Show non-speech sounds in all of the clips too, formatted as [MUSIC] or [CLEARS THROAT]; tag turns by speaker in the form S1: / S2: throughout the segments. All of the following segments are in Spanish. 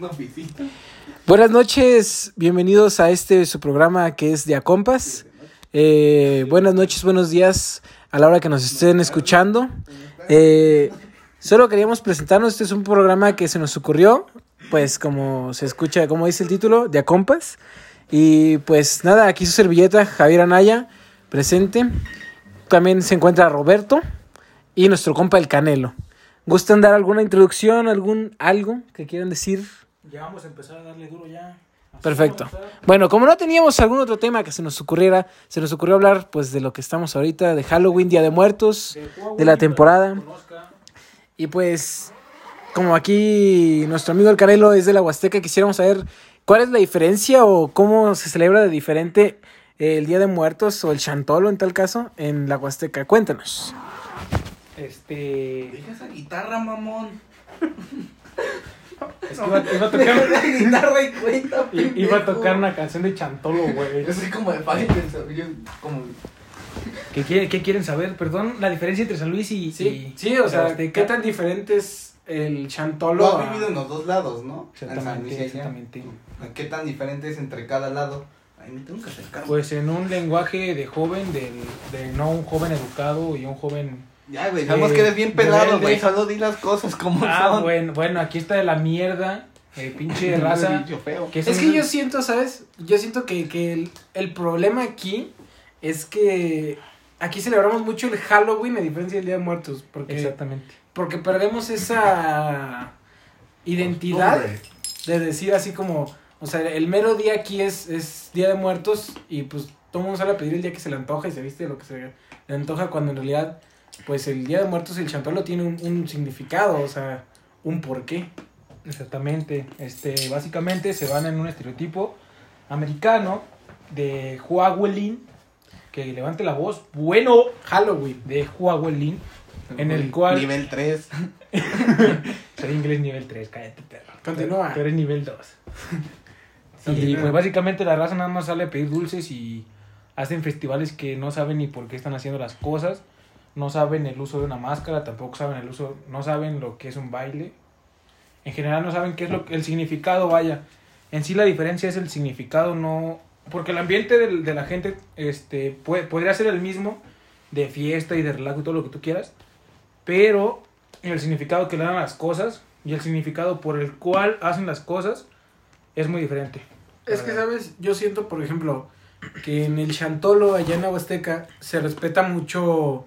S1: Una visita.
S2: Buenas noches, bienvenidos a este su programa que es de Acompas. Eh, buenas noches, buenos días a la hora que nos estén escuchando. Eh, solo queríamos presentarnos, este es un programa que se nos ocurrió, pues como se escucha, como dice el título, de Acompas. Y pues nada, aquí su servilleta, Javier Anaya, presente. También se encuentra Roberto y nuestro compa el Canelo. ¿Gustan dar alguna introducción, algún algo que quieran decir?
S3: Ya vamos a empezar a darle duro ya. Así
S2: Perfecto. Bueno, como no teníamos algún otro tema que se nos ocurriera, se nos ocurrió hablar pues de lo que estamos ahorita, de Halloween, Día de Muertos,
S3: De Huawei,
S2: de la temporada. Y pues, como aquí nuestro amigo el Canelo es de la Huasteca, quisiéramos saber cuál es la diferencia o cómo se celebra de diferente el Día de Muertos o el Chantolo en tal caso en la Huasteca. Cuéntanos.
S3: Este.
S1: Deja esa guitarra, mamón. [LAUGHS]
S3: Es que iba, iba a tocar.
S1: La guitarra y cuenta,
S3: i- Iba a tocar una canción de Chantolo, güey.
S1: Yo soy como de Fighter, yo como...
S3: ¿Qué, quiere- qué quieren saber? Perdón, la diferencia entre San Luis y. y- y la Huasteca.
S2: diferente es el Chantolo?
S1: has vivido en los dos lados, ¿no? En San Luis
S3: Exactamente, exactamente.
S1: ¿Qué tan diferente es entre cada lado? Ay, me tengo que acercar.
S3: Pues en un lenguaje de joven, del, de no un joven educado y un joven.
S1: Ya, güey, sabemos que eres bien pelado, güey. Solo di las cosas como
S3: Ah,
S1: son.
S3: bueno, bueno, aquí está de la mierda. Eh, pinche [LAUGHS] raza.
S1: Dicho feo.
S3: que
S2: Es que yo siento, ¿sabes? Yo siento que, que el, el problema aquí es que aquí celebramos mucho el Halloween a diferencia del Día de Muertos. Porque,
S3: Exactamente.
S2: porque perdemos esa identidad de decir así como, o sea, el mero día aquí es, es Día de Muertos y pues todo el mundo sale a pedir el día que se le antoja y se viste de lo que se le antoja cuando en realidad pues el Día de Muertos y el chantolo tiene un, un significado, o sea, un porqué.
S3: Exactamente. Este, básicamente se van en un estereotipo americano de Huawei que levante la voz, bueno,
S2: Halloween.
S3: de Huawei en el cual
S1: Nivel 3. [LAUGHS]
S3: soy inglés nivel 3, cállate perro.
S2: Continúa.
S3: Tú eres nivel 2. y pues básicamente la raza nada más sale a pedir dulces y hacen festivales que no saben ni por qué están haciendo las cosas, no saben el uso de una máscara, tampoco saben el uso, no saben lo que es un baile. En general no saben qué es lo que- el significado, vaya. En sí la diferencia es el significado, no porque el ambiente del- de la gente este puede, podría ser el mismo de fiesta y de relajo y todo lo que tú quieras, pero el significado que le dan las cosas y el significado por el cual hacen las cosas es muy diferente.
S2: Es que, ¿sabes? Yo siento, por ejemplo, que en el Chantolo, allá en la Huasteca, se respeta mucho,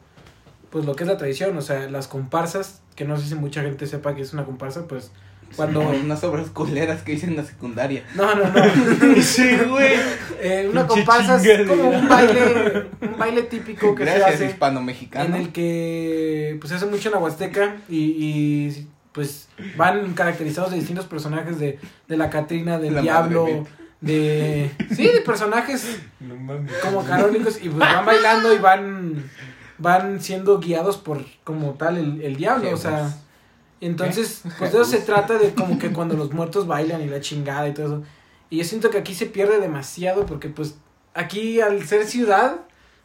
S2: pues, lo que es la tradición. O sea, las comparsas, que no sé si mucha gente sepa que es una comparsa, pues, cuando... [LAUGHS]
S1: Unas obras culeras que hice en la secundaria.
S2: No, no, no. [LAUGHS]
S3: Sí, güey.
S2: Eh, una comparsa es como un baile, un baile típico que
S1: Gracias,
S2: se hace
S1: hispano-mexicano.
S2: en el que pues se hace mucho en la Huasteca y, y, pues van caracterizados de distintos personajes de, de la Catrina, del
S1: La
S2: Diablo, de sí, de personajes
S3: No
S2: como canónicos y pues van bailando y van van siendo guiados por como tal el, el diablo, o sea,
S1: Jesús.
S2: entonces pues de eso se trata de como que cuando los muertos bailan y la chingada y todo eso. Y yo siento que aquí se pierde demasiado porque pues aquí al ser ciudad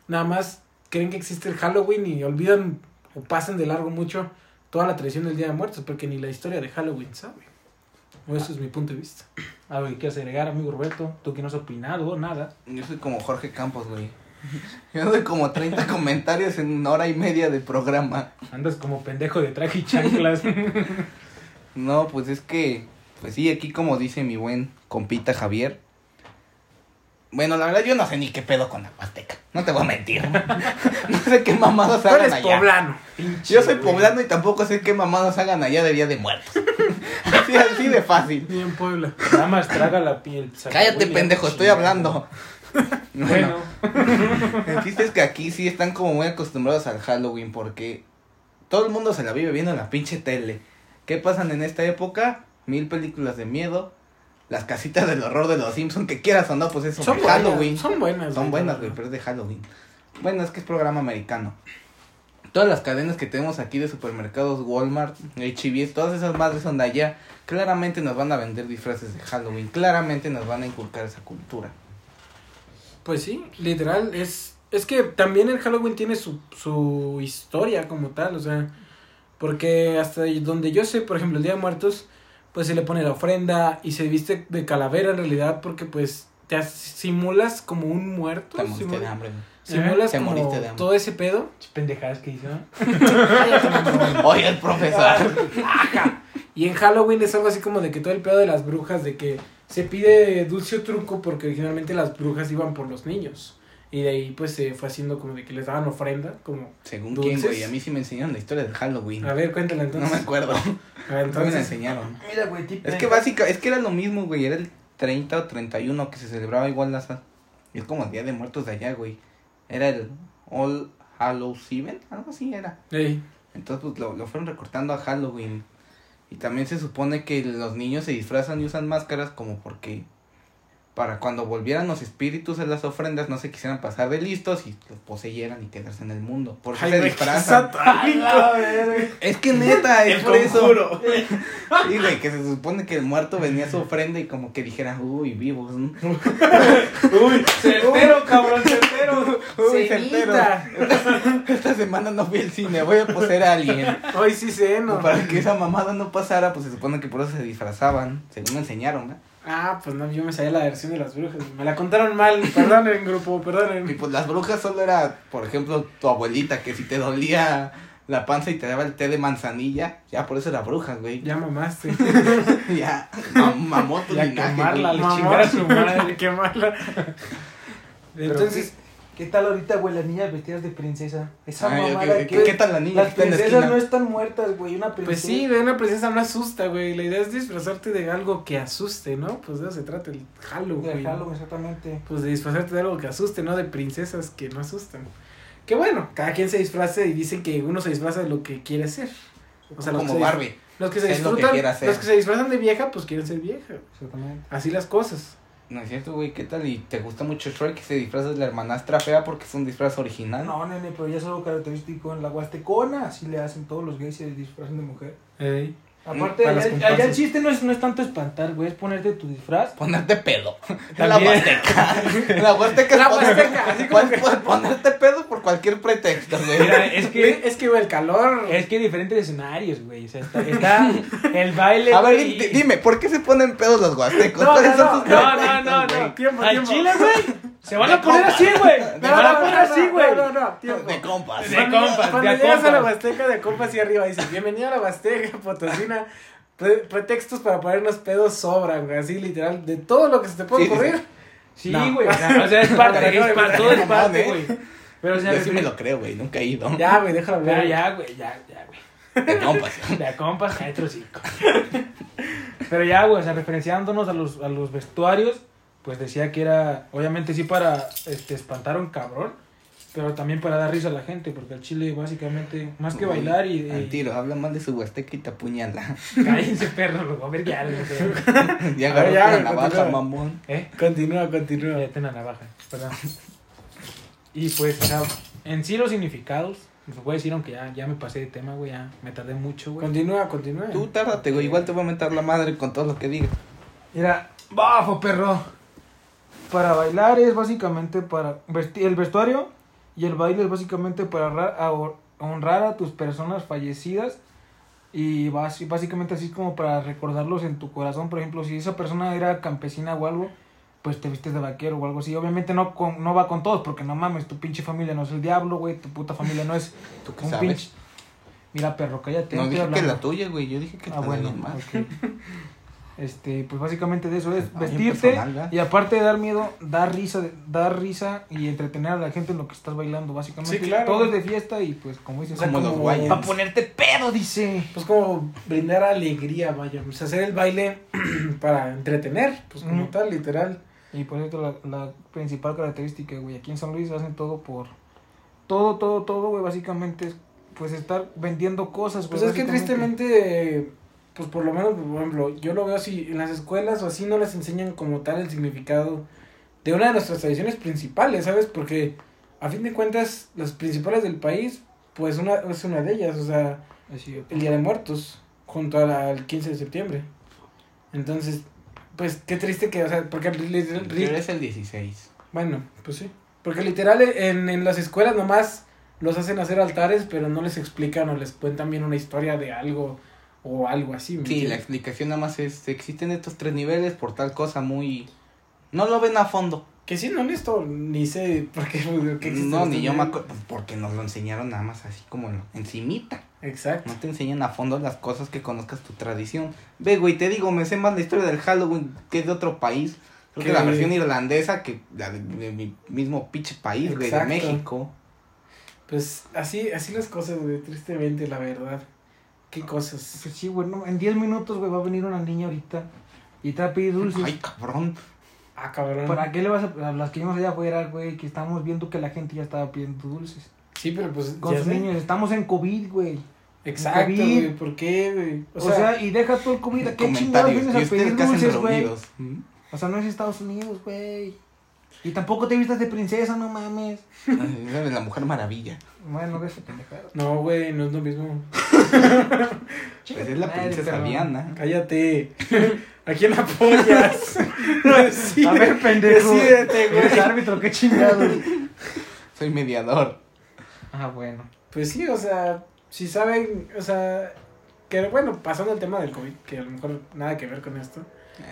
S2: nada más creen que existe el Halloween y olvidan o pasan de largo mucho toda la tradición del Día de Muertos porque ni la historia de Halloween sabe. O eso es mi punto de vista.
S3: Algo que quieras agregar, amigo Roberto. Tú que no has opinado nada.
S1: Yo soy como Jorge Campos, güey. [LAUGHS] Yo doy como 30 comentarios en una hora y media de programa.
S3: Andas como pendejo de traje y chanclas. [LAUGHS]
S1: No, pues es que, pues sí, aquí como dice mi buen compita Javier. Bueno, la verdad yo no sé ni qué pedo con la Huasteca. No te voy a mentir. [LAUGHS] No sé qué mamadas
S2: Tú
S1: hagan
S2: eres
S1: allá.
S2: poblano.
S1: Yo soy poblano y tampoco sé qué mamadas hagan allá de Día de Muertos. así, así de fácil.
S2: Ni en Puebla.
S3: Nada más traga la piel.
S1: Cállate, pendejo, estoy hablando. [LAUGHS]
S3: Bueno,
S1: El chiste es que aquí sí están como muy acostumbrados al Halloween porque todo el mundo se la vive viendo en la pinche tele. ¿Qué pasan en esta época? Mil películas de miedo, las casitas del horror de los Simpson, que quieras o no, pues eso
S2: Son
S1: de
S2: buenas,
S1: Halloween.
S2: son buenas.
S1: Son buenas, güey, pero es de Halloween. Bueno, es que es programa americano. Todas las cadenas que tenemos aquí de supermercados, Walmart, H&B, todas esas madres son de allá. Claramente nos van a vender disfraces de Halloween. Claramente nos van a inculcar esa cultura.
S2: Pues sí, literal, es, es que también el Halloween tiene su, su historia como tal, o sea, porque hasta donde yo sé, por ejemplo, el Día de Muertos, pues se le pone la ofrenda y se viste de calavera en realidad porque pues te as- simulas como un muerto.
S1: Te moriste
S2: simula-
S1: de hambre.
S2: Simulas
S1: Te
S2: como
S1: moriste de hambre.
S2: todo ese pedo.
S3: Pendejadas que hizo. [LAUGHS]
S1: Oye, el profesor. [LAUGHS]
S2: Y en Halloween es algo así como de que todo el pedo de las brujas, de que se pide dulce o truco porque originalmente las brujas iban por los niños. Y de ahí pues se fue haciendo como de que les daban ofrenda, como...
S1: Según
S2: Dulces.
S1: quién, güey. A mí sí me enseñaron la historia de Halloween.
S2: A ver, cuéntala
S1: no
S2: entonces.
S1: me acuerdo.
S2: A [LAUGHS] ver,
S1: No me la
S2: entonces...
S1: enseñaron.
S3: Mira, güey, tipo.
S1: Es que básica, es que era lo mismo, güey. Era el 30 o 31 que se celebraba igual la sa- Es como el Día de Muertos de allá, güey. Era el All Hallows Even, algo así era. Entonces, pues lo, lo fueron recortando a Halloween. Y también se supone que los niños se disfrazan y usan máscaras como porque para cuando volvieran los espíritus a las ofrendas no se quisieran pasar de listos y los poseyeran y quedarse en el mundo. Por eso
S2: Ay,
S1: se disfrazan. Es que neta, [LAUGHS] es
S2: El
S1: por eso.
S2: conjuro.
S1: Sí, güey, que se supone que el muerto venía a su ofrenda y como que dijera, uy, vivos, ¿no? [LAUGHS]
S2: Uy,
S3: Certero, cabrón, certero.
S1: Uy, certero. Esta semana no fui al cine, voy a poseer a alguien.
S2: Hoy sí sé, ¿no?
S1: Para que esa mamada no pasara, pues se supone que por eso se disfrazaban, según me enseñaron, ¿no?
S2: Ah, pues no, yo me sabía la versión de las brujas. Me la contaron mal. Perdonen, grupo,
S1: Y
S2: perdonen.
S1: pues las brujas solo era, por ejemplo, tu abuelita, que si te dolía la panza y te daba el té de manzanilla, ya por eso era bruja, güey.
S2: Ya mamaste. [LAUGHS]
S1: Ya, mam- mamó tu
S3: Ya
S1: linaje,
S3: quemarla,
S1: güey.
S3: chingar a su madre.
S2: Qué mala. Entonces,
S3: ¿qué, ¿qué tal ahorita, güey, las niñas vestidas de princesa? Esa
S1: Ay,
S3: mamada
S1: ¿qué-
S3: que.
S1: qué- qué tal la niña
S3: Las
S1: que la
S3: princesas no están muertas, güey. Una princesa.
S2: pues sí, de una princesa no asusta, güey. La idea es disfrazarte de algo que asuste, ¿no? Pues de eso se trata el Halloween.
S3: De Halloween, exactamente.
S2: Pues de disfrazarte de algo que asuste, no de princesas que no asustan. Que bueno, cada quien se disfraza y dicen que uno se disfraza de lo que quiere ser. O sea, los que
S1: Como
S2: se-
S1: Barbie.
S2: Los que se
S1: Es lo que
S2: disfrutan,
S1: ser.
S2: los que se disfrazan de vieja, pues quieren ser vieja.
S3: Exactamente.
S2: Así las cosas.
S1: No es cierto, güey, ¿qué tal? ¿Y te gusta mucho Shrek que se disfraza de la hermanastra fea porque es un disfraz original?
S3: No, nene, pero ya es algo característico en la Huastecona. Así le hacen todos los gays se disfrazan de mujer.
S2: Ey.
S3: Aparte, allá, allá el chiste no es, no es tanto espantar, güey, es ponerte tu disfraz.
S1: Ponerte pedo. En la. Huasteca. En [LAUGHS] la Huasteca es
S2: La
S1: poner-
S2: Huasteca, así como
S1: puedes- puedes ponerte pedo por cualquier pretexto, güey.
S3: Mira, es que.
S2: es que güey, el calor.
S3: Es que hay diferentes escenarios, güey. O sea, está, [LAUGHS] está el baile.
S1: A ver,
S3: güey,
S1: di-
S3: y-
S1: dime, ¿por qué se ponen pedos los huastecos?
S2: No,
S1: ¿Cuáles
S2: no, no,
S3: No, no, no, no. Al chile, güey. Se van a poner así, güey. [LAUGHS] Se van a poner así, güey.
S2: No, no, no, tiempo.
S1: De compas.
S3: De compas,
S2: Cuando
S3: de
S2: llegas a la. Huasteca de compas y arriba dices, bienvenido a la Huasteca, Potosina. Pre- pretextos para ponernos pedos sobran, güey, así literal, de todo lo que se te puede ocurrir.
S1: sí.
S3: Güey. O sea, [LAUGHS] o sea, es parte, es parte, todo es parte,
S1: no,
S3: güey. Pero, o sea,
S1: Yo sí me lo creo, güey, nunca he ido.
S2: Ya, güey, déjalo.
S3: Pero ya, güey, ya, ya, güey.
S1: De compas. [LAUGHS]
S3: De compas, cállate cinco. Pero ya, güey, o sea, referenciándonos a los, a los vestuarios, pues decía que era, obviamente sí para este, espantar a un cabrón, pero también para dar risa a la gente, porque el chile básicamente, más que
S1: Uy,
S3: bailar y...
S1: Al
S3: y
S1: tiro, habla mal de su huasteca y te apuñala.
S3: cállense, perro, lo voy a ver ya. [LAUGHS]
S1: Ya agarró la navaja,
S2: continúa.
S1: mamón.
S3: ¿Eh?
S2: Continúa, continúa.
S3: Ya tengo la navaja, perdón. Y pues, o sea, en sí los significados, les voy a decir, aunque ya, ya me pasé de tema, güey, ya me tardé mucho, güey.
S2: Continúa, continúa.
S1: Tú tárdate, güey, igual te voy a mentar la madre con todo lo que digas.
S3: Mira, bafo, perro. Para bailar es básicamente para el vestuario y el baile es básicamente para honrar a, tus personas fallecidas y básicamente así como para recordarlos en tu corazón. Por ejemplo, si esa persona era campesina o algo, pues te vistes de vaquero o algo así. Obviamente no con, no va con todos porque no mames, tu pinche familia no es el diablo, güey, tu puta familia no es [LAUGHS]
S1: ¿Tú qué
S3: un
S1: sabes?
S3: pinche... Mira, perro, cállate.
S1: No dije que la tuya, güey, yo dije que
S3: Ah, bueno,
S1: más. [LAUGHS]
S3: Este, pues básicamente de eso es
S1: Ah,
S3: vestirte y aparte de dar miedo, dar risa, dar risa y entretener a la gente en lo que estás bailando, básicamente.
S2: Sí, claro.
S3: Todo es de fiesta y pues como dices,
S1: Como los guayas.
S3: para ponerte pedo, dice.
S2: Pues como brindar alegría, vaya. Pues hacer el baile [CLEARS THROAT] para entretener, pues como tal, literal.
S3: Y por eso la, la principal característica, güey, aquí en San Luis hacen todo por todo, todo, todo, güey, básicamente es pues estar vendiendo cosas,
S2: Pues es que tristemente, pues por lo menos, por ejemplo, yo lo veo así, en las escuelas o así no les enseñan como tal el significado de una de nuestras tradiciones principales, ¿sabes? Porque a fin de cuentas, las principales del país, pues una, es una de ellas, o sea,
S3: Es
S2: el Día de Muertos, junto al 15 de septiembre. Entonces, pues qué triste que, o sea, porque literal-
S1: eres el 16.
S2: bueno, pues sí. Porque literal en, en las escuelas nomás los hacen hacer altares, pero no les explican o les cuentan bien una historia de algo o algo así. ¿me
S1: Sí, la
S2: entiendes?
S1: explicación nada más es, existen estos tres niveles por tal cosa muy... No lo ven a fondo.
S2: Que siendo honesto, ni sé por qué. [LAUGHS] por qué
S1: No, ni yo me acuerdo, pues, porque nos lo enseñaron nada más así como en- encimita.
S2: Exacto.
S1: No te enseñan a fondo las cosas que conozcas tu tradición. Ve, güey, te digo, me sé más la historia del Halloween que es de otro país. Creo que
S2: Que-
S1: la versión irlandesa que la de, de mi mismo pinche país, güey, de. México.
S2: Pues así, así las cosas, güey, tristemente, la verdad. Qué cosas.
S3: Pues sí, güey, no, en 10 minutos, güey, va a venir una niña ahorita y te va a pedir dulces.
S1: Ay, cabrón.
S2: Ah, cabrón.
S3: ¿Para qué le vas a, a las que vimos allá afuera, güey, que estamos viendo que la gente ya estaba pidiendo dulces?
S2: Sí, pero pues.
S3: Con
S2: ya
S3: sus
S2: sé.
S3: niños, estamos en COVID, güey.
S2: Exacto,
S3: COVID.
S2: güey. ¿Por qué, güey?
S3: O, sea, y deja todo el COVID, ¿a qué chingados vienes
S1: ¿Y
S3: a pedir dulces, güey?
S1: ¿Mm?
S3: O sea, no es Estados Unidos, güey. Y tampoco te vistas de princesa, no mames.
S1: De la Mujer Maravilla.
S3: Bueno, ves pendejada.
S2: No, güey, no es lo mismo. [LAUGHS]
S1: Pues es la princesa Diana.
S2: Cállate. ¿A quién apoyas? [LAUGHS]
S3: A ver, pendejo.
S2: Decídete, güey.
S3: Eres árbitro, qué chingados.
S1: Soy mediador.
S3: Ah, bueno.
S2: Pues sí, o sea, si saben, o sea, que bueno, pasando al tema del COVID, que a lo mejor nada que ver con esto.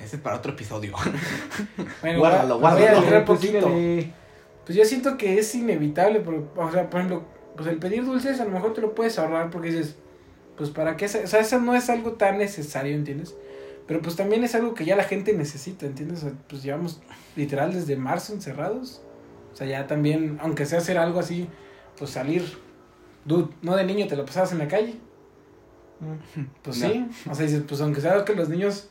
S1: Ese es para otro episodio. [LAUGHS]
S2: Bueno,
S1: Guárdalo,
S2: voy a- voy a
S1: guárdalo.
S3: Pues
S2: poquito. Pues yo siento que es inevitable, pero, o sea, por ejemplo, pues el pedir dulces a lo mejor te lo puedes ahorrar porque dices, pues para qué, o sea, eso no es algo tan necesario, ¿entiendes? Pero pues también es algo que ya la gente necesita, ¿entiendes? O sea, pues llevamos literal desde marzo encerrados. O sea, ya también, aunque sea hacer algo así, pues salir, dude, no de niño te lo pasabas en la calle.
S3: Mm.
S2: Pues
S1: No.
S2: sí, o sea, dices, pues aunque sea que los niños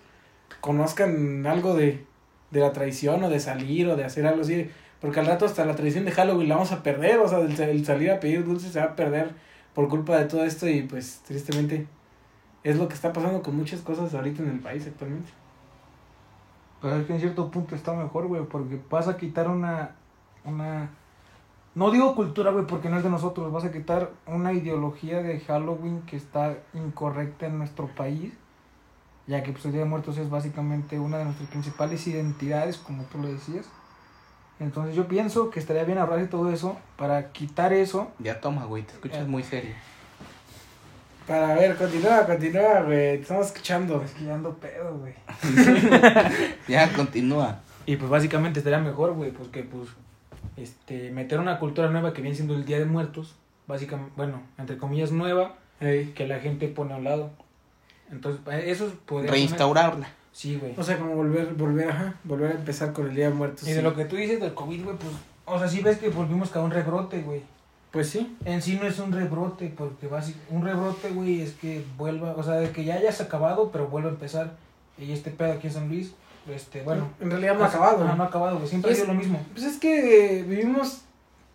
S2: conozcan algo de, de la tradición o de salir o de hacer algo así, porque al rato hasta la tradición de Halloween la vamos a perder, o sea, el, el salir a pedir dulces se va a perder por culpa de todo esto y pues tristemente es lo que está pasando con muchas cosas ahorita en el país actualmente.
S3: Pero es que en cierto punto está mejor, güey, porque vas a quitar una, una, no digo cultura, güey, porque no es de nosotros, vas a quitar una ideología de Halloween que está incorrecta en nuestro país, ya que pues el Día de Muertos es básicamente una de nuestras principales identidades, como tú lo decías. Entonces yo pienso que estaría bien ahorrarse todo eso para quitar eso.
S1: Ya toma, güey, te escuchas muy serio.
S2: Para ver, continúa, continúa, güey, te estamos escuchando.
S3: Es que ya ando pedo, güey. [LAUGHS]
S1: Ya, continúa.
S3: Y pues básicamente estaría mejor, güey, porque pues este meter una cultura nueva que viene siendo el Día de Muertos, básicamente, bueno, entre comillas nueva, que la gente pone a un lado. Entonces, eh, eso podría
S1: Reinstaurarla.
S3: Sí, güey.
S2: O sea, como volver, volver, ajá, volver a empezar con el Día de Muertos.
S3: y de
S2: sí.
S3: lo que tú dices del COVID, güey, pues, o sea, sí ves que volvimos a un rebrote, güey.
S2: Pues sí.
S3: En sí no es un rebrote, porque basi- un rebrote, güey, es que vuelva, o sea, de que ya hayas acabado, pero vuelve a empezar. Y este pedo aquí en San Luis, este, bueno.
S2: en realidad no ha
S3: pues,
S2: acabado.
S3: no ha acabado, güey. Siempre
S2: Es-
S3: ha sido lo mismo.
S2: Pues es que vivimos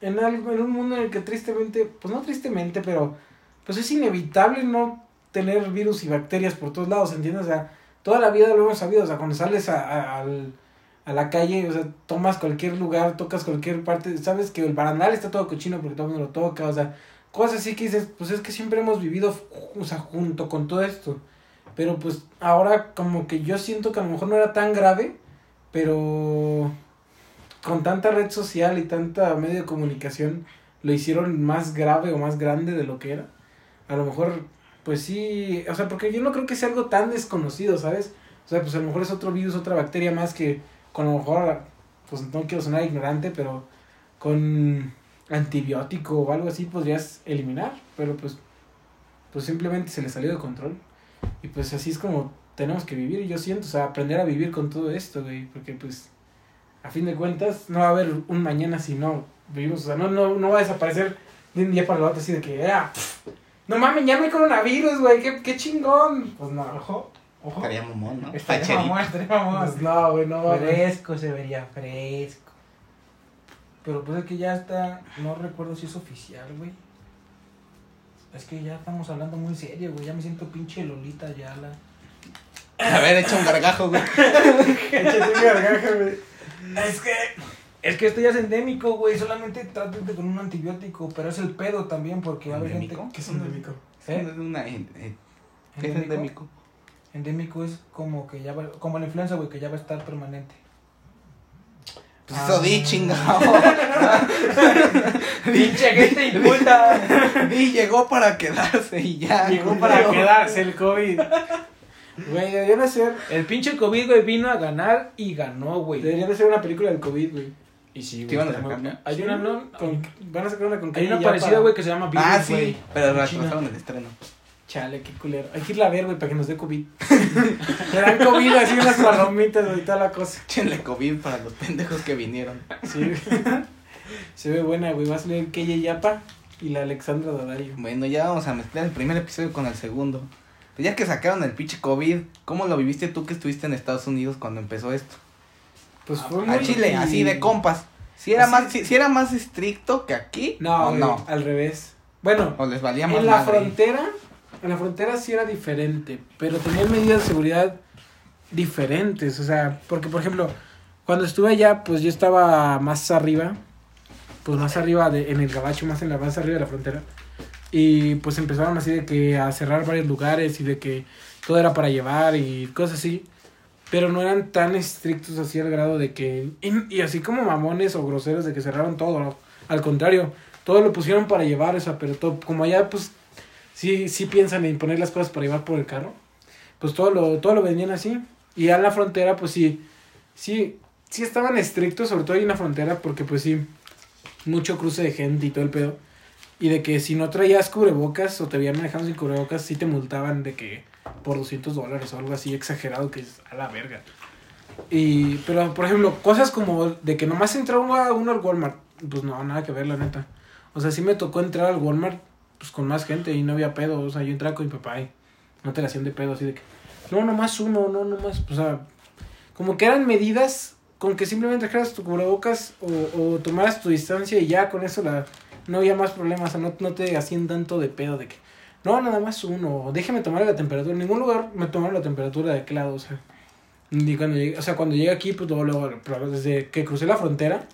S2: en algo, en un mundo en el que tristemente, pues no tristemente, pero pues es inevitable no tener virus y bacterias por todos lados, ¿entiendes? O sea, toda la vida lo hemos sabido, o sea, cuando sales a, al- a la calle, o sea, tomas cualquier lugar, tocas cualquier parte, sabes que el barandal está todo cochino porque todo el mundo lo toca, o sea, cosas así que dices, pues es que siempre hemos vivido, o sea, junto con todo esto. Pero pues ahora como que yo siento que a lo mejor no era tan grave, pero con tanta red social y tanta medio de comunicación lo hicieron más grave o más grande de lo que era. A lo mejor, pues sí, o sea, porque yo no creo que sea algo tan desconocido, ¿sabes? O sea, pues a lo mejor es otro virus, otra bacteria más que con lo mejor, pues no quiero sonar ignorante, pero con antibiótico o algo así podrías eliminar, pero pues, pues simplemente se le salió de control. Y pues así es como tenemos que vivir, y yo siento, o sea, aprender a vivir con todo esto, güey, porque pues a fin de cuentas, no va a haber un mañana si no vivimos. O sea, no, no, no va a desaparecer de un día para el otro así de que, ah, no mames, ya no hay coronavirus, güey, qué, qué chingón. Pues no, ojo, ojo.
S1: Estaría mamón, ¿no?
S3: Estaría
S1: Facherito.
S3: mamón, estaría mamón.
S2: Pues no, güey, no haber.
S3: Fresco, se vería fresco. Pero pues es que ya está, no recuerdo si es oficial, güey. Es que ya estamos hablando muy serio, güey. Ya me siento pinche Lolita ya la.
S1: A ver, echa un gargajo, güey. [LAUGHS]
S2: Échate un gargajo, güey.
S3: Es que. Es que esto ya es endémico, güey. Solamente trátate con un antibiótico. Pero es el pedo también, porque va a haber gente.
S1: ¿Endémico?
S2: ¿Qué es endémico?
S3: ¿Eh?
S1: Es una, eh, eh, ¿qué es
S3: ¿Endémico?
S1: endémico?
S3: Endémico es como que ya va. Como la influenza, güey, que ya va a estar permanente.
S1: Pues eso di,
S3: Ah. [LAUGHS]
S1: chingado.
S3: Pinche gente inculta.
S1: Y llegó para quedarse y ya.
S2: Llegó para quedarse el COVID. Güey, deberían hacer,
S3: El pinche COVID, güey, vino a ganar y ganó, güey.
S2: deberían hacer una película del COVID, güey.
S3: Y sí,
S1: ¿Qué
S3: güey.
S1: iban a sacar, no?
S3: Hay una, no,
S2: Con- van a sacar una con
S3: hay una parecida,
S2: para-
S3: güey, que se llama Virus,
S1: Ah, sí,
S3: güey.
S1: pero retrasaron el estreno.
S2: Chale, qué culero. Hay que irla a ver, güey, para que nos dé COVID. [LAUGHS] Le dan COVID así unas palomitas, güey, y toda la cosa.
S1: Échenle COVID para los pendejos que vinieron.
S2: Sí. Se ve buena, güey. Va a salir Keye Yapa y la Alexandra Daddario.
S1: Bueno, ya vamos a mezclar el primer episodio con el segundo. Pues ya que sacaron el pinche COVID, ¿cómo lo viviste tú que estuviste en Estados Unidos cuando empezó esto?
S2: Pues fue
S1: A
S2: muy...
S1: Chile, así de compas. Si era,
S2: Así-
S1: más, si, si era más estricto que aquí,
S2: No,
S1: o no.
S2: al revés. Bueno,
S1: O les valía más
S2: en la
S1: madre.
S2: frontera, en la frontera sí era diferente, pero tenían medidas de seguridad diferentes, o sea, porque por ejemplo, cuando estuve allá, pues yo estaba más arriba, pues más arriba de, en el gabacho, más en la más arriba de la frontera, y pues empezaron así de que a cerrar varios lugares y de que todo era para llevar y cosas así, pero no eran tan estrictos así al grado de que, y, así como mamones o groseros de que cerraron todo, al contrario, todo lo pusieron para llevar, o sea, pero todo, como allá pues sí, sí piensan en poner las cosas para llevar por el carro, pues todo lo, todo lo vendían así. Y en la frontera, pues sí, sí, sí estaban estrictos, sobre todo ahí en la frontera, porque pues sí, mucho cruce de gente y todo el pedo. Y de que si no traías cubrebocas o te habían manejado sin cubrebocas, sí te multaban de que por 200 dólares o algo así exagerado que es a la verga. Y, pero por ejemplo, cosas como de que nomás entraba uno al Walmart, pues no, nada que ver, la neta. O sea, sí me tocó entrar al Walmart pues con más gente y no había pedo. O sea, yo entraba con mi papá y no te la hacían de pedo, así de que, no, nomás uno, no, nomás, o sea, como que eran medidas con que simplemente dejaras tu cubrebocas o, o tomaras tu distancia y ya con eso la, no había más problemas, o sea, no, no te hacían tanto de pedo de que, no, nada más uno, déjeme tomar la temperatura. En ningún lugar me tomaron la temperatura de qué lado, o sea. Ni cuando llegué, o sea, cuando llegué aquí, pues luego, luego, pero desde que crucé la frontera,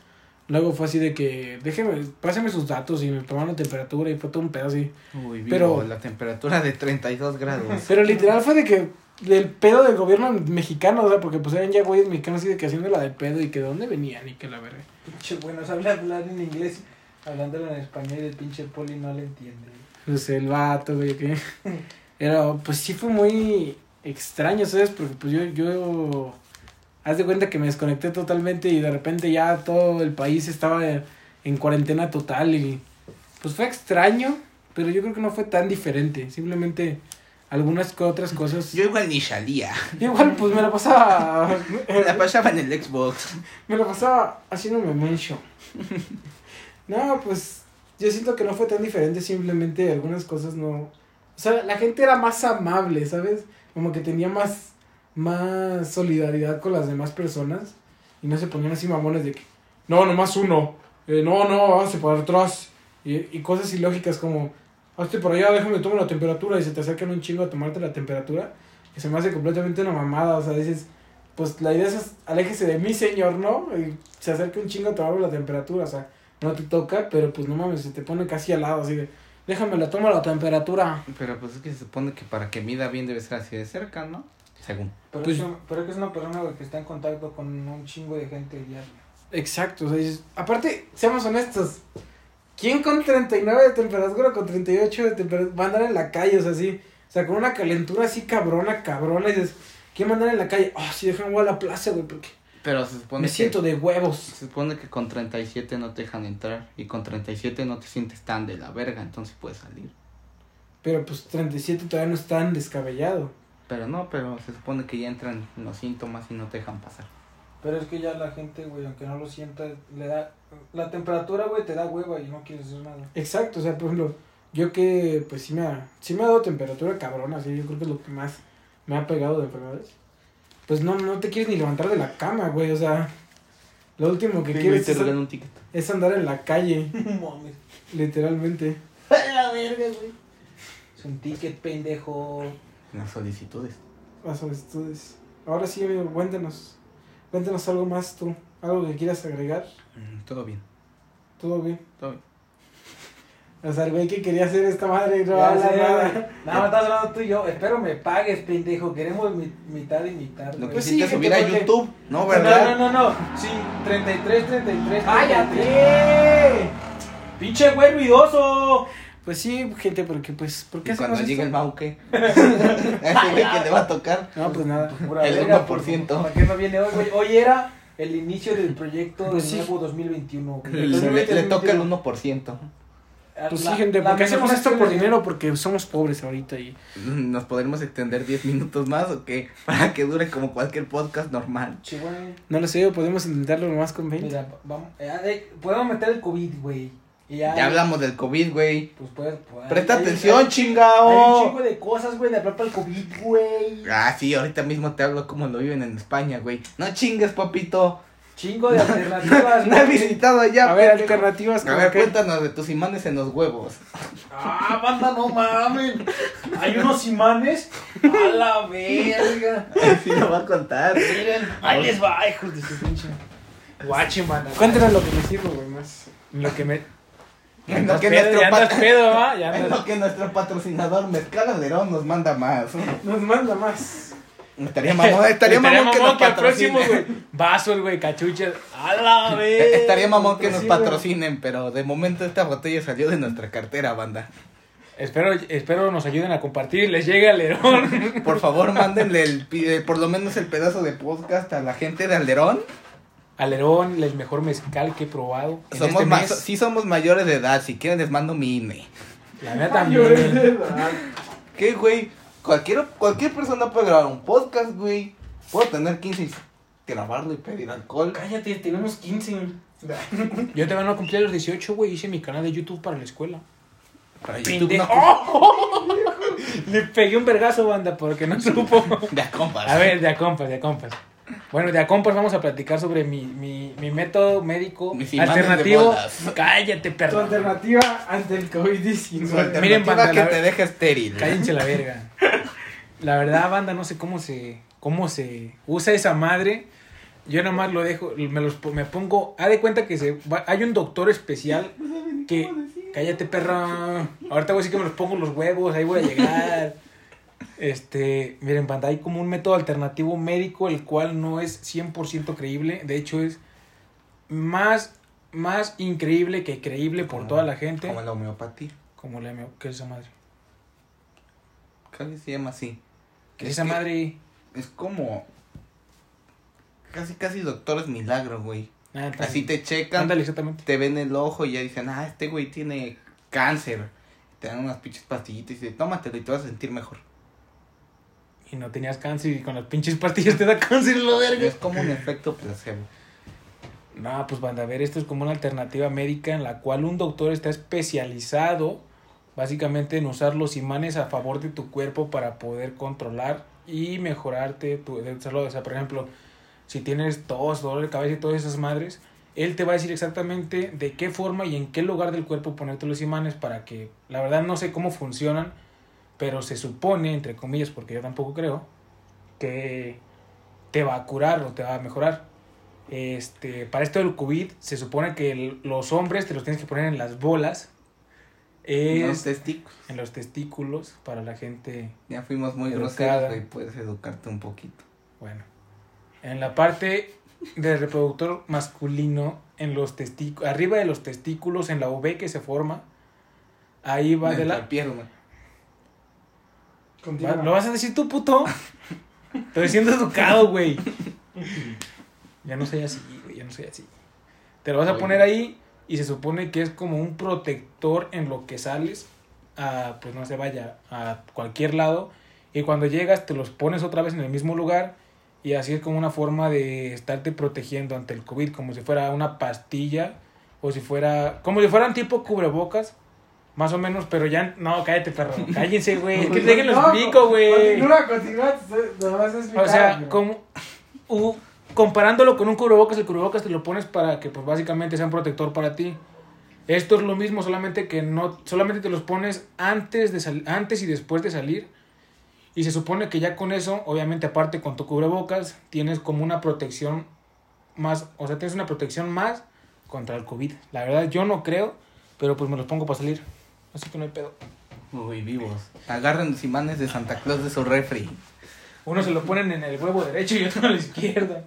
S2: luego fue así de que, déjeme, páseme sus datos y me tomaron la temperatura y fue todo un pedo así.
S1: Uy,
S2: Pero-
S1: pero la temperatura de 32 grados. [LAUGHS]
S2: Pero literal fue de que, del pedo del gobierno mexicano, o sea, porque pues eran ya güeyes mexicanos así de que haciendo la de pedo y que de dónde venían y que la verga.
S3: Pinche bueno, sabe hablar en inglés, hablándolo en español y el pinche poli no le entiende.
S2: Pues el vato, güey, que. [LAUGHS] Era, pues sí fue muy extraño, ¿sabes? Porque pues yo, yo. Haz de cuenta que me desconecté totalmente y de repente ya todo el país estaba en cuarentena total y. Pues fue extraño, pero yo creo que no fue tan diferente. Simplemente algunas otras cosas.
S1: Yo igual ni salía.
S2: Igual, pues me la pasaba. [LAUGHS]
S1: La pasaba en el Xbox.
S2: Me lo pasaba haciéndome mention. No, pues yo siento que no fue tan diferente, simplemente algunas cosas no... O sea, la gente era más amable, ¿sabes? Como que tenía más, más solidaridad con las demás personas y no se ponían así mamones de que, no, nomás uno, eh, no, no, hágase para atrás. Y, y cosas ilógicas como, hazte por allá, déjame tomar la temperatura y se te acercan un chingo a tomarte la temperatura, que se me hace completamente una mamada, o sea, dices, pues la idea es aléjese de mí, señor, ¿no? Y se acerca un chingo a tomarme la temperatura, o sea, no te toca, pero pues no mames, se te pone casi al lado, así de, déjame la toma la temperatura.
S1: Pero pues es que se supone que para que mida bien debe ser así de cerca, ¿no? Según.
S3: Pero,
S2: Pues-
S3: es, un- pero es que es una persona que está en contacto con un chingo de gente diario.
S2: Exacto, o sea, dices, aparte, seamos honestos, ¿quién con 39 de temperatura, con 38 de temperatura, va a andar en la calle, o sea, así, o sea, con una calentura así cabrona, cabrona, y dices, ¿quién va a andar en la calle? Oh, sí, déjame voy a la plaza, güey, porque
S1: Pero se supone
S2: me
S1: que...
S2: siento de huevos.
S1: Se supone que con 37 no te dejan entrar. Y con 37 no te sientes tan de la verga, entonces puedes salir.
S2: Pero pues 37 todavía no es tan descabellado.
S1: Pero no, pero se supone que ya entran los síntomas y no te dejan pasar.
S3: Pero es que ya la gente, güey, aunque no lo sienta, le da... La temperatura, güey, te da hueva y no quieres hacer nada.
S2: Exacto, o sea, por ejemplo, yo que pues sí me ha, sí me ha dado temperatura cabrona, así, yo creo que es lo que más me ha pegado de enfermedades. Pues no, no te quieres ni levantar de la cama, güey, o sea, lo último que
S1: Sí,
S2: quieres
S1: te
S2: es,
S1: un ticket.
S2: es andar en la calle, [LAUGHS] literalmente.
S3: la verga, güey. Es un ticket, pendejo.
S1: Las solicitudes.
S2: Las solicitudes. Ahora sí, amigo, cuéntanos, cuéntanos algo más tú, algo que quieras agregar,
S1: Mm, todo bien,
S2: todo bien.
S1: todo bien.
S2: O sea, el güey que quería hacer esta madre y no
S3: Ya
S2: habla
S3: sé,
S2: nada.
S3: güey. Nada más estás hablando tú y yo. Espero me pagues, pendejo. Queremos mi- mitad y mitad.
S1: Lo que
S2: Pues sí,
S1: subir a
S2: porque-
S1: YouTube, ¿no,
S3: No,
S1: verdad?
S3: no, no, no. Sí, 33, 33. 33.
S2: ¡Cállate!
S3: ¡Pinche güey ruidoso!
S2: Pues sí, gente, porque pues, ¿por qué hacemos
S1: cuando llegue el
S2: esto?
S1: Mauque. Ese güey que le va a tocar.
S2: No, pues nada.
S3: Pura
S1: El
S3: verga,
S1: 1%.
S3: ¿Para qué no viene hoy, güey? Hoy era el inicio del proyecto
S2: Pues
S3: del
S2: sí.
S3: nuevo 2021. güey.
S1: Le,
S3: El
S1: le-
S3: 2020,
S1: le toca el
S3: 2021.
S1: 1%.
S2: Pues sí,
S3: La-
S2: gente,
S3: la
S2: porque hacemos esto por dinero, porque somos pobres ahorita y... [LAUGHS]
S1: ¿Nos podremos extender 10 minutos más o qué? [LAUGHS] Para que dure como cualquier podcast normal.
S3: Sí, güey.
S2: No lo sé, podemos intentarlo nomás con 20.
S3: Mira, vamos, eh, eh, podemos meter el COVID, güey. Ya,
S1: Ya hablamos del COVID, güey.
S3: Pues puedes, pues,
S1: Presta
S3: hay-
S1: atención,
S3: hay- Hay un
S1: chingao.
S3: chingo de cosas, güey, de hablar para el COVID, güey.
S1: Ah, sí, ahorita mismo te hablo como lo viven en España, güey. No chingues, papito.
S3: Chingo de alternativas,
S1: No he visitado allá.
S2: A ver,
S1: pendejo.
S2: alternativas
S1: A ver,
S2: que...
S1: cuéntanos de tus imanes en los huevos.
S3: Ah, banda, no mames. Hay unos imanes. A la verga. [LAUGHS]
S1: Sí, lo va a contar.
S3: Miren, ahí les va, hijos de su pinche. Guachen, banda.
S2: Cuéntanos lo que me sirve, güey, más.
S3: Lo que me. [LAUGHS]
S1: En
S3: Andas
S1: lo que
S3: pedo,
S1: nuestro
S3: ya
S1: pat-
S3: pedo, ¿va? Ya [LAUGHS]
S1: lo que nuestro patrocinador Mezcal Alderón nos manda más.
S2: Nos manda más.
S1: Estaría mamón, estaría mamón que nos
S3: al próximo,
S1: patrocinen.
S3: güey. Vasos, güey, cachuchas. A la.
S1: Eh, Estaría mamón que nos patrocinen, pero de momento esta botella salió de nuestra cartera, banda.
S3: Espero, espero nos ayuden a compartir y les llegue al Lerón.
S1: Por favor, mándenle el, eh, por lo menos el pedazo de podcast a la gente de Alderón.
S3: Alerón, el mejor mezcal que he probado. En
S1: Somos
S3: este mes.
S1: sí somos mayores de edad, si quieren les mando mi INE.
S3: La neta también.
S1: ¿Qué, güey? Cualquier, cualquier persona puede grabar un podcast, güey. Puedo tener 15 y grabarlo y pedir alcohol.
S2: Cállate, tenemos 15.
S3: Yo te van a cumplir a los 18, güey. Hice mi canal de YouTube para la escuela.
S1: Para YouTube no-
S3: Le pegué un vergazo, banda, porque no supo.
S1: De a compas.
S3: A ver, de a compas, de a compas. Bueno, de a compas vamos a platicar sobre mi, mi, mi método médico
S1: Mis imanes de
S3: alternativo.
S1: bolas.
S3: Cállate,
S2: Tu
S3: perro.
S2: alternativa ante el
S1: Su
S2: COVID-19.
S1: alternativa
S3: Miren, banda,
S1: que
S3: la-
S1: te deja estéril.
S3: Cállense la verga. La verdad, banda, no sé cómo se cómo se usa esa madre. Yo nada más lo dejo, me los me pongo, haz de cuenta que se va- hay un doctor especial [LAUGHS] que cállate, perra. Ahorita voy a decir que me los pongo los huevos, ahí voy a llegar. Este, miren, banda, hay como un método alternativo médico el cual no es 100% creíble, de hecho es más más increíble que creíble por
S1: Como-
S3: toda la gente.
S1: Como la homeopatía.
S3: Como la hemio- ¿qué es esa madre?
S1: Casi se llama así.
S3: ¿Qué es esa
S1: que
S3: madre?
S1: Es como. Casi, casi doctores milagro, güey.
S3: Ah,
S1: Así te checan,
S3: Ándale, exactamente.
S1: te ven el ojo y ya dicen, ah, este güey tiene cáncer. Te dan unas pinches pastillitas y dicen, tómatelo y te vas a sentir mejor.
S3: Y no tenías cáncer y con las pinches pastillas te da cáncer lo verga.
S1: Es como un efecto placebo.
S3: No, pues banda, a ver, esto es como una alternativa médica en la cual un doctor está especializado básicamente en usar los imanes a favor de tu cuerpo para poder controlar y mejorarte tu salud. O sea, por ejemplo, si tienes tos, dolor de cabeza y todas esas madres, él te va a decir exactamente de qué forma y en qué lugar del cuerpo ponerte los imanes para que, la verdad no sé cómo funcionan, pero se supone, entre comillas, porque yo tampoco creo, que te va a curar o te va a mejorar. Este, para esto del COVID, se supone que los hombres te los tienes que poner en las bolas, es
S1: Los testículos.
S3: en los testículos para la gente,
S1: Ya fuimos muy
S3: Educada.
S1: groseros, güey. Puedes educarte un poquito.
S3: bueno, en la parte del reproductor masculino, en los testículos, arriba de los testículos, en la V que se forma, ahí va de la,
S1: pierna.
S2: Continúa.
S3: Va- ¿Lo vas a decir tú, puto? Estoy siendo educado, güey. Ya no soy así, güey, ya no soy así. Te lo vas a
S1: Oye.
S3: poner ahí y se supone que es como un protector en lo que sales a, pues no se vaya, a cualquier lado. Y cuando llegas te los pones otra vez en el mismo lugar y así es como una forma de estarte protegiendo ante el COVID, como si fuera una pastilla o si fuera, como si fueran tipo cubrebocas. Más o menos, pero ya. No, cállate, perro. [LAUGHS] Cállense, güey. Es que déjenlo
S2: No,
S3: explico, güey.
S2: Continúa, continúa, te vas a explicar.
S3: O sea, como. u- comparándolo con un cubrebocas, el cubrebocas te lo pones para que, pues, básicamente sea un protector para ti. Esto es lo mismo, solamente que no. Solamente te los pones antes, de sal- antes y después de salir. Y se supone que ya con eso, obviamente, aparte con tu cubrebocas, tienes como una protección más. O sea, tienes una protección más contra el COVID. La verdad, yo no creo, pero pues me los pongo para salir. Así que no hay pedo.
S1: Uy, vivos. Agarren los imanes de Santa Claus de su refri.
S3: Uno se lo ponen en el huevo derecho y otro en la izquierda.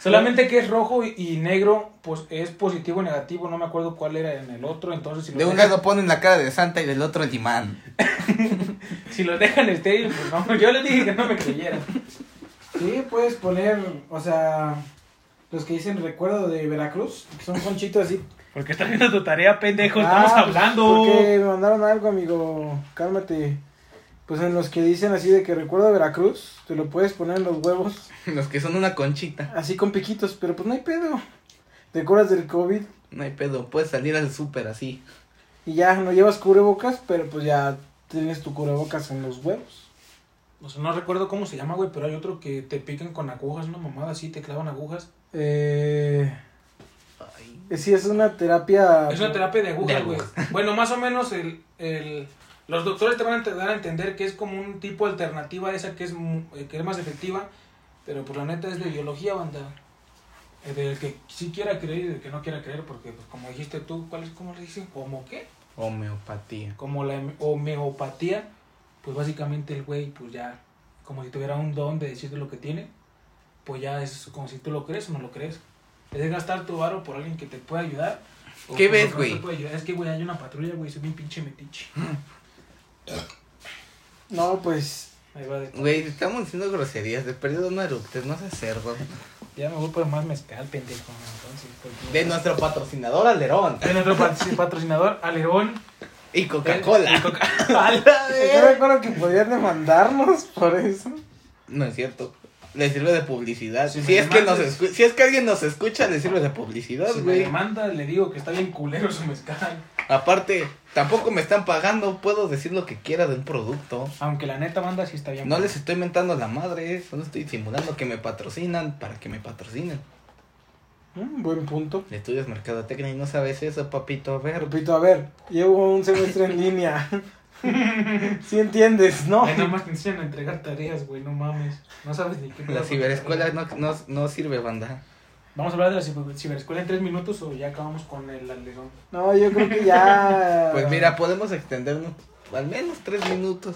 S3: Solamente que es rojo y, negro, pues es positivo o negativo, no me acuerdo cuál era en el otro, entonces si lo
S1: De un
S3: dejan,
S1: lado ponen la cara de Santa y del otro el imán. [LAUGHS]
S3: si lo dejan estéril, pues no, yo les dije que no me creyeran.
S2: Sí, puedes poner, o sea, los que dicen recuerdo de Veracruz, que son conchitos así.
S3: Porque estás viendo tu tarea, pendejo,
S2: Ah,
S3: estamos
S2: pues,
S3: hablando.
S2: Porque me mandaron algo, amigo. Cálmate. Pues en los que dicen así de que recuerdo Veracruz, te lo puedes poner en los huevos, [LAUGHS]
S1: Los que son una conchita.
S2: así con piquitos, pero pues no hay pedo. ¿Te acuerdas del COVID?
S1: No hay pedo, puedes salir al súper así.
S2: Y ya no llevas cubrebocas, pero pues ya tienes tu cubrebocas en los huevos.
S3: O sea, no recuerdo cómo se llama, güey, pero hay otro que te pican con agujas, una mamada así, te clavan agujas.
S2: Eh,
S1: Ay.
S2: eh, sí, es una terapia.
S3: Es una terapia de agujas, güey. Bueno, más o menos el, el, los doctores te van a dar a entender que es como un tipo de alternativa a esa que es, eh, que es más efectiva, pero pues la neta es de biología, banda. Eh, Del que sí quiera creer y del que no quiera creer, porque pues como dijiste tú, ¿cuál es, ¿cómo le dicen? ¿Cómo qué?
S1: Homeopatía.
S3: Como la homeopatía, pues básicamente el güey, pues ya, como si tuviera un don de decirte lo que tiene, pues ya es como si tú lo crees o no lo crees. Es gastar tu varo por alguien que te pueda ayudar.
S1: ¿Qué ves,
S3: no
S1: güey?
S3: ayudar. Es que, güey, hay una patrulla, güey, soy bien pinche metiche. [LAUGHS]
S2: No, pues.
S3: Ahí va de...
S1: Güey, estamos diciendo groserías. De perdido no eructes, no seas cerdo.
S3: Ya me voy por más mezcal, pendejo. Entonces, porque-
S1: De nuestro patrocinador Alerón.
S3: De nuestro pat- patrocinador, Alerón.
S1: Y Coca-Cola.
S3: Coca- [LAUGHS] ¡A la
S2: Yo recuerdo que podían demandarnos por eso.
S1: No es cierto. Le sirve de publicidad.
S3: Si
S1: Si,
S3: me
S1: es que nos escu- si es que alguien nos escucha, le sirve de publicidad,
S3: Si me
S1: güey.
S3: demanda, le digo que está bien culero su mezcal.
S1: Aparte, tampoco me están pagando. Puedo decir lo que quiera de un producto.
S3: Aunque la neta banda sí está bien.
S1: No les estoy mentando la madre. Solo estoy simulando que me patrocinan para que me patrocinen.
S2: Mm, buen punto.
S1: Estudias mercadotecnia y no sabes eso, papito. A ver.
S2: Repito, a ver, llevo un semestre en línea. [LAUGHS] [LAUGHS] Si entiendes, ¿no?
S3: Ay, nada más te enseñan a entregar tareas, güey, no mames. No sabes ni qué.
S1: La ciberescuela no, no, no sirve, banda.
S3: Vamos a hablar de la ciber- ciberescuela en tres minutos o ya acabamos con el alerón.
S2: No, yo creo que ya. [LAUGHS]
S1: Pues mira, podemos extendernos al menos tres minutos.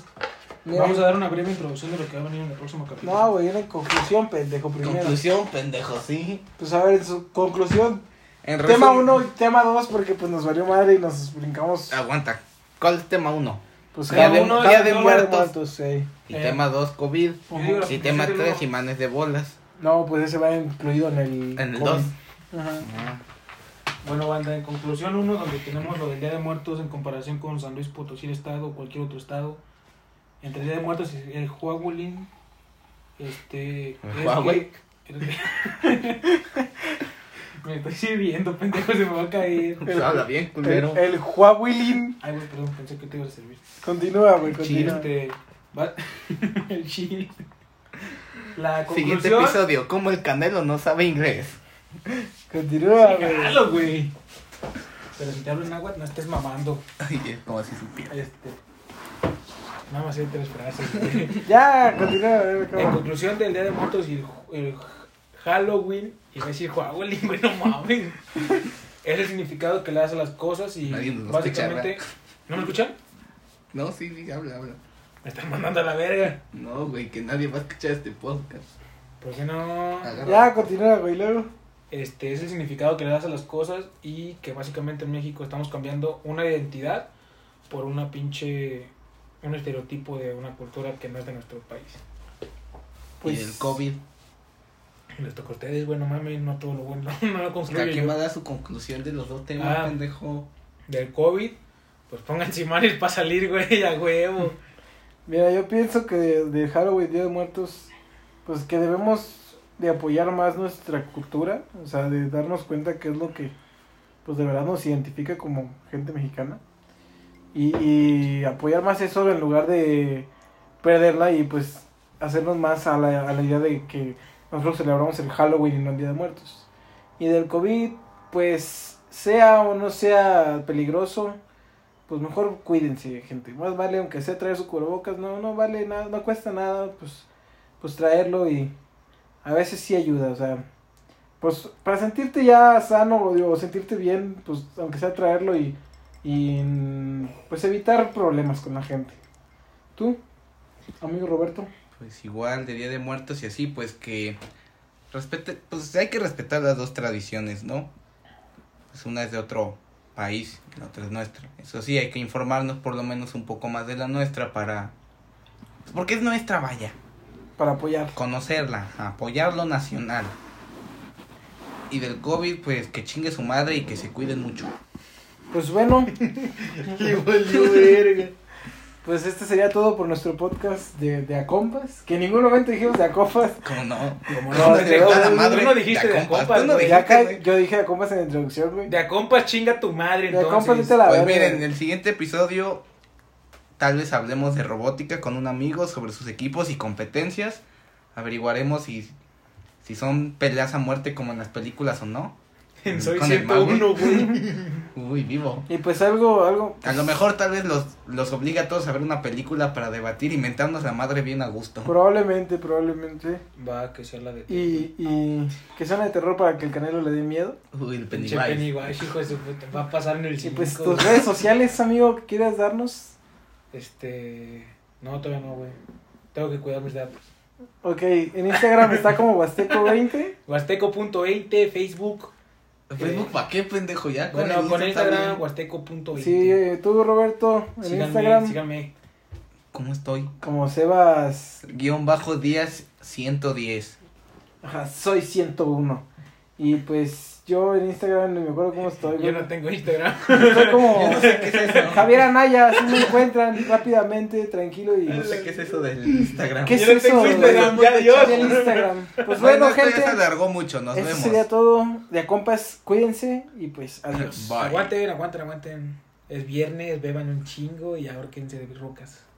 S2: Mira,
S3: Vamos a dar una breve introducción de lo que va a venir en el próximo capítulo.
S2: No, güey, una conclusión, pendejo, primero.
S1: Conclusión, pendejo, sí.
S2: Pues a ver, en su conclusión.
S1: En
S2: Tema
S1: resumen-
S2: 1 y tema 2, porque pues nos valió madre y nos brincamos.
S1: Aguanta. ¿Cuál es tema uno?
S2: Pues
S1: Día de-
S2: uno
S1: Día de Muertos.
S2: sí.
S1: Y
S3: Eh.
S1: tema dos, COVID.
S3: Yo digo la
S1: Y tema
S3: conclusión del
S1: tres,
S3: uno.
S1: imanes de bolas.
S2: No, pues ese va incluido en el.
S1: En el
S2: COVID.
S1: dos.
S2: Ajá.
S1: Ah,
S3: Bueno, banda, en conclusión uno, donde tenemos lo del Día de Muertos en comparación con San Luis Potosí, el estado o cualquier otro estado. Entre el Día de Muertos y el Huawulin, este...
S1: ¿El
S3: es
S1: Huawei? [LAUGHS]
S3: que- me estoy sirviendo, pendejo, se me va a caer. [LAUGHS]
S1: pues habla bien,
S2: El,
S1: culero.
S2: el Huawei
S3: Ay, güey, perdón, pensé que te iba a servir.
S2: Continúa, güey, continúa.
S3: este... va- [LAUGHS] el chile. La
S1: Siguiente
S3: conclusión...
S1: episodio, ¿cómo el canelo no sabe inglés?
S2: Continúa, güey.
S3: Jalo, güey. Pero si te hablo en agua, no estés mamando.
S1: Ay, es como si supiera.
S3: Este... Nada más hay tres frases. [LAUGHS]
S2: Ya, continúa,
S3: En conclusión del Día de Muertos y el, el Halloween, iba a decir Halloween, güey, no mames. [LAUGHS] Es el significado que le das a las cosas y
S1: Nadie nos
S3: básicamente... ¿No me escuchan?
S1: No, sí, sí, habla, habla.
S3: Me están mandando a la verga.
S1: No, güey, que nadie va a escuchar este podcast.
S3: ¿Por qué no?
S1: Agarra.
S2: Ya, continúa, güey, luego.
S3: Este es el significado que le das a las cosas y que básicamente en México estamos cambiando una identidad por una pinche... Un estereotipo de una cultura que no es de nuestro país.
S2: Pues-
S1: y el COVID.
S3: Les tocó a ustedes, güey, no mames, no todo lo bueno, [LAUGHS] no lo
S1: ¿A
S3: construyo
S1: quién
S3: yo.
S1: va a dar su conclusión de los dos temas,
S3: Ah.
S1: pendejo?
S3: del COVID, pues pongan imanes [LAUGHS] para salir, güey, [LAUGHS] a huevo.
S2: Mira, yo pienso que de, de Halloween, Día de Muertos, pues que debemos de apoyar más nuestra cultura, o sea, de darnos cuenta que es lo que, pues de verdad nos identifica como gente mexicana. Y, y apoyar más eso en lugar de perderla y pues hacernos más a la, a la idea de que nosotros celebramos el Halloween y no el Día de Muertos. Y del COVID, pues sea o no sea peligroso, pues mejor cuídense, gente. Más vale, aunque sea traer su cubrebocas, no, no vale nada, no cuesta nada, pues, pues traerlo y a veces sí ayuda, o sea, pues para sentirte ya sano digo, sentirte bien, pues aunque sea traerlo y, y pues evitar problemas con la gente. ¿Tú, amigo Roberto?
S1: Pues igual, de Día de Muertos y así, pues que respete, pues hay que respetar las dos tradiciones, ¿no? Pues una es de otro país, la otra es nuestra. Eso sí, hay que informarnos por lo menos un poco más de la nuestra para... pues, porque es nuestra, vaya.
S2: Para apoyar.
S1: Conocerla, apoyar lo nacional. Y del COVID, pues que chingue su madre y que se cuiden mucho.
S2: Pues bueno, [LAUGHS]
S3: valió verga.
S2: Pues este sería todo por nuestro podcast de, de Acompas. Que en ningún momento dijimos de Acompas.
S1: ¿Cómo no?
S2: Como
S1: No,
S2: no,
S1: de
S2: de- tú
S1: madre.
S3: no dijiste de
S1: compas,
S3: compas,
S1: tú no dijiste,
S2: acá,
S1: güey.
S2: yo dije Acompas en la introducción, güey.
S3: De a compas chinga tu madre,
S2: De a compas,
S3: entonces.
S2: vete la
S1: Pues miren, en el siguiente episodio tal vez hablemos de robótica con un amigo sobre sus equipos y competencias. Averiguaremos si, si son peleas a muerte como en las películas o no.
S3: En [LAUGHS] Soy
S1: Con el
S3: 101, güey. [LAUGHS]
S1: Uy, vivo.
S2: Y pues algo, algo.
S1: A lo mejor tal vez los, los obliga a todos a ver una película para debatir y mentarnos la madre bien a gusto.
S2: Probablemente, probablemente.
S3: Va, que sea la de...
S2: Y, y que suena de terror para que el canelo le dé miedo.
S1: Uy, el Pennywise.
S3: Pennywise, hijo de su puta. Va a pasar en el
S2: Y
S3: 5.
S2: pues tus redes sociales, amigo, que quieras darnos.
S3: Este... No, todavía no, güey. Tengo que cuidar mis datos.
S2: Ok, en Instagram está como Huasteco20.
S3: Huasteco.20, Facebook.
S1: Facebook, ¿para qué, pendejo? Ya con
S3: Bueno,
S1: el
S3: con Instagram,
S1: bien.
S3: Huasteco.20.
S2: Sí, eh, tú, Roberto, en
S3: síganme,
S2: Instagram
S3: síganme.
S1: ¿Cómo estoy?
S2: como Sebas.
S1: Guión bajo días 110.
S2: Ajá, soy 101. Y pues yo en Instagram no me acuerdo cómo estoy.
S3: Yo no tengo Instagram. [LAUGHS]
S2: Estoy como
S1: Yo no sé qué es eso.
S2: Javier Anaya, así me encuentran rápidamente, tranquilo y...
S1: No sé qué es eso del Instagram.
S2: ¿Qué es
S3: Yo no tengo
S2: eso?
S3: Instagram,
S2: güey?
S3: ya, adiós.
S2: Del Instagram. [LAUGHS] Pues
S1: Bueno,
S2: bueno,
S1: esto
S2: gente,
S1: ya se alargó mucho, nos
S2: eso
S1: vemos.
S2: sería todo. De compas, cuídense y pues adiós.
S1: Bye.
S3: Aguanten, aguanten, aguanten. Es viernes, beban un chingo y ahorquense de rocas.